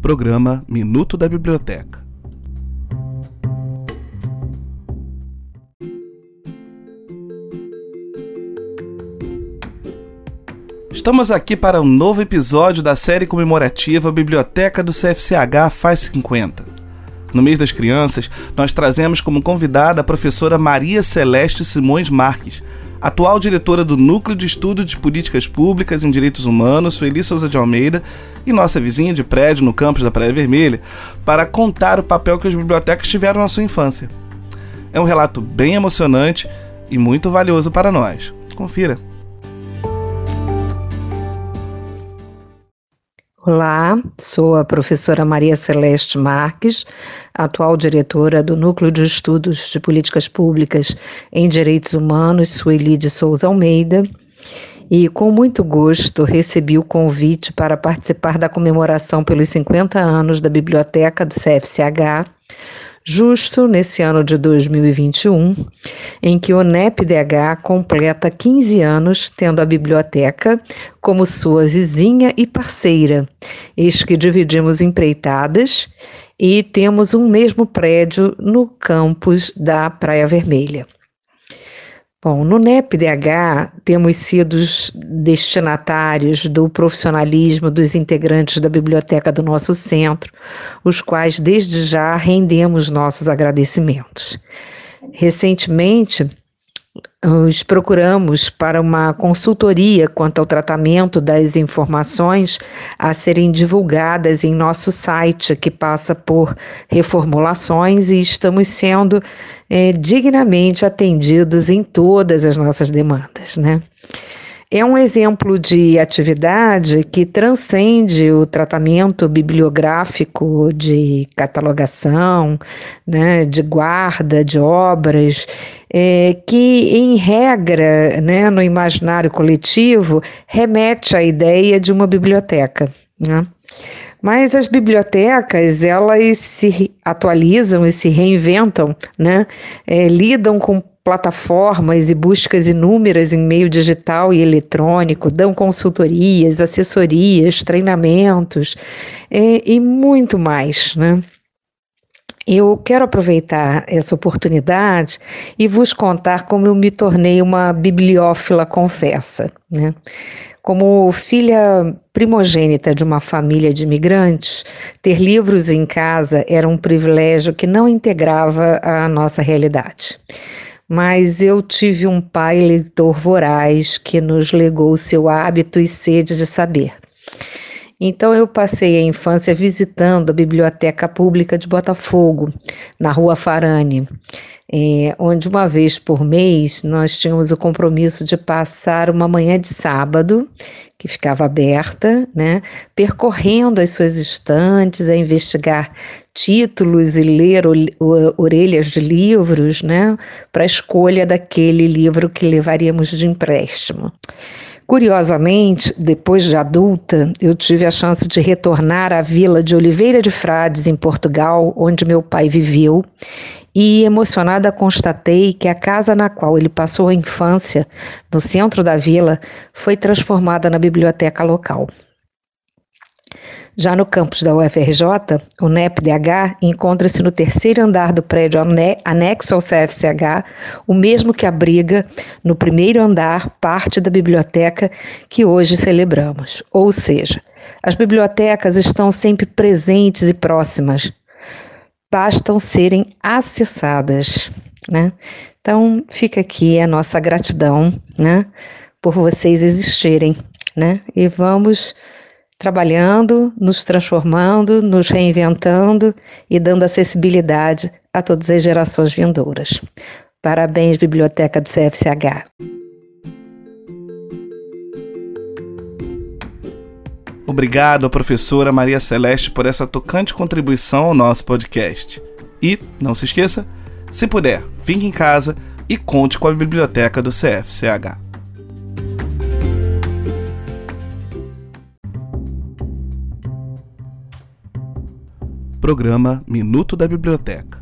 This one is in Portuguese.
Programa Minuto da Biblioteca. Estamos aqui para um novo episódio da série comemorativa Biblioteca do CFCH Faz 50. No mês das crianças, nós trazemos como convidada a professora Maria Celeste Simões Marques, atual diretora do Núcleo de Estudo de Políticas Públicas em Direitos Humanos, Sueli Souza de Almeida, e nossa vizinha de prédio no campus da Praia Vermelha, para contar o papel que as bibliotecas tiveram na sua infância. É um relato bem emocionante e muito valioso para nós. Confira. Olá, sou a professora Maria Celeste Marques, atual diretora do Núcleo de Estudos de Políticas Públicas em Direitos Humanos, Sueli de Souza Almeida, e com muito gosto recebi o convite para participar da comemoração pelos 50 anos da Biblioteca do CFCH justo nesse ano de 2021, em que o NEPDH completa 15 anos tendo a biblioteca como sua vizinha e parceira, eis que dividimos empreitadas e temos um mesmo prédio no campus da Praia Vermelha. Bom, no NEPDH temos sido destinatários do profissionalismo dos integrantes da biblioteca do nosso centro, os quais desde já rendemos nossos agradecimentos. Recentemente, nos procuramos para uma consultoria quanto ao tratamento das informações a serem divulgadas em nosso site, que passa por reformulações e estamos sendo é, dignamente atendidos em todas as nossas demandas, né? É um exemplo de atividade que transcende o tratamento bibliográfico de catalogação, né, de guarda de obras, é, que, em regra, né, no imaginário coletivo, remete à ideia de uma biblioteca. Né? Mas as bibliotecas, elas se atualizam e se reinventam, né? É, lidam com plataformas e buscas inúmeras em meio digital e eletrônico, dão consultorias, assessorias, treinamentos é, e muito mais, né? Eu quero aproveitar essa oportunidade e vos contar como eu me tornei uma bibliófila confessa. Né? Como filha primogênita de uma família de imigrantes, ter livros em casa era um privilégio que não integrava a nossa realidade. Mas eu tive um pai leitor voraz que nos legou seu hábito e sede de saber. Então eu passei a infância visitando a Biblioteca Pública de Botafogo, na Rua Farane, é, onde uma vez por mês nós tínhamos o compromisso de passar uma manhã de sábado, que ficava aberta, né, percorrendo as suas estantes, a investigar títulos e ler orelhas de livros, né, para a escolha daquele livro que levaríamos de empréstimo. Curiosamente, depois de adulta, eu tive a chance de retornar à vila de Oliveira de Frades, em Portugal, onde meu pai viveu, e emocionada constatei que a casa na qual ele passou a infância, no centro da vila, foi transformada na biblioteca local. Já no campus da UFRJ, o NEPDH encontra-se no terceiro andar do prédio anexo ao CFCH, o mesmo que abriga no primeiro andar parte da biblioteca que hoje celebramos. Ou seja, as bibliotecas estão sempre presentes e próximas, bastam serem acessadas. Né? Então, fica aqui a nossa gratidão né, por vocês existirem. Né? E vamos trabalhando, nos transformando, nos reinventando e dando acessibilidade a todas as gerações vindouras. Parabéns, Biblioteca do CFCH. Obrigado professora Maria Celeste por essa tocante contribuição ao nosso podcast. E, não se esqueça, se puder, fique em casa e conte com a biblioteca do CFCH. Programa Minuto da Biblioteca.